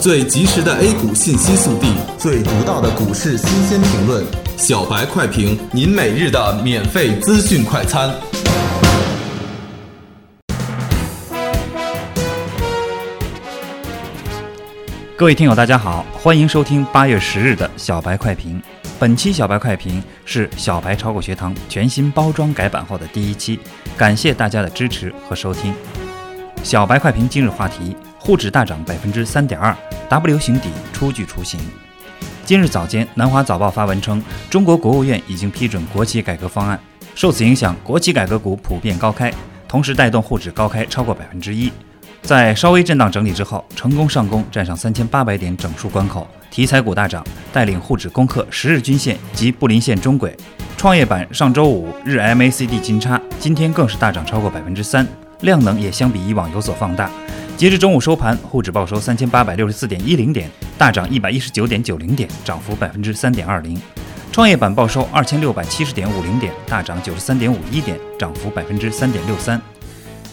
最及时的 A 股信息速递，最独到的股市新鲜评论，小白快评，您每日的免费资讯快餐。各位听友，大家好，欢迎收听八月十日的小白快评。本期小白快评是小白炒股学堂全新包装改版后的第一期，感谢大家的支持和收听。小白快评今日话题：沪指大涨百分之三点二，W 型底初具雏形。今日早间，南华早报发文称，中国国务院已经批准国企改革方案，受此影响，国企改革股普遍高开，同时带动沪指高开超过百分之一。在稍微震荡整理之后，成功上攻，站上三千八百点整数关口。题材股大涨，带领沪指攻克十日均线及布林线中轨。创业板上周五日 MACD 金叉，今天更是大涨超过百分之三，量能也相比以往有所放大。截至中午收盘，沪指报收三千八百六十四点一零点，大涨一百一十九点九零点，涨幅百分之三点二零。创业板报收二千六百七十点五零点，大涨九十三点五一点，涨幅百分之三点六三。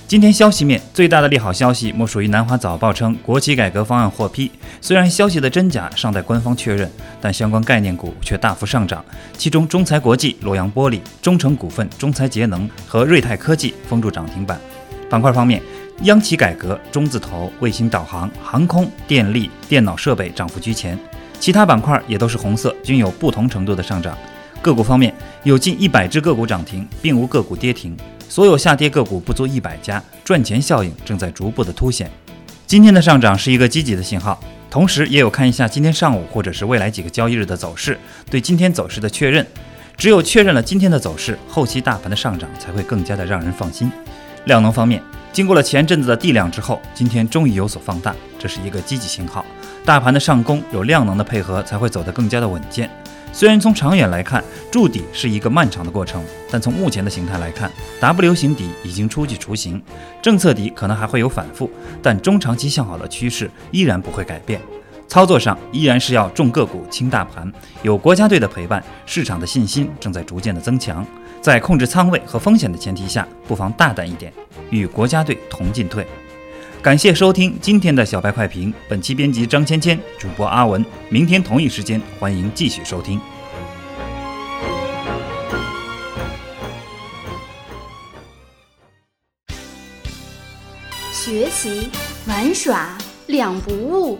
今天消息面最大的利好消息，莫属于南华早报称国企改革方案获批。虽然消息的真假尚待官方确认，但相关概念股却大幅上涨。其中，中材国际、洛阳玻璃、中诚股份、中材节能和瑞泰科技封住涨停板。板块方面，央企改革、中字头、卫星导航、航空、电力、电脑设备涨幅居前，其他板块也都是红色，均有不同程度的上涨。个股方面，有近一百只个股涨停，并无个股跌停。所有下跌个股不足一百家，赚钱效应正在逐步的凸显。今天的上涨是一个积极的信号，同时也有看一下今天上午或者是未来几个交易日的走势，对今天走势的确认。只有确认了今天的走势，后期大盘的上涨才会更加的让人放心。量能方面，经过了前阵子的地量之后，今天终于有所放大，这是一个积极信号。大盘的上攻有量能的配合，才会走得更加的稳健。虽然从长远来看，筑底是一个漫长的过程，但从目前的形态来看，W 型底已经初具雏形，政策底可能还会有反复，但中长期向好的趋势依然不会改变。操作上依然是要重个股轻大盘，有国家队的陪伴，市场的信心正在逐渐的增强，在控制仓位和风险的前提下，不妨大胆一点，与国家队同进退。感谢收听今天的小白快评，本期编辑张芊芊，主播阿文。明天同一时间，欢迎继续收听。学习玩耍两不误，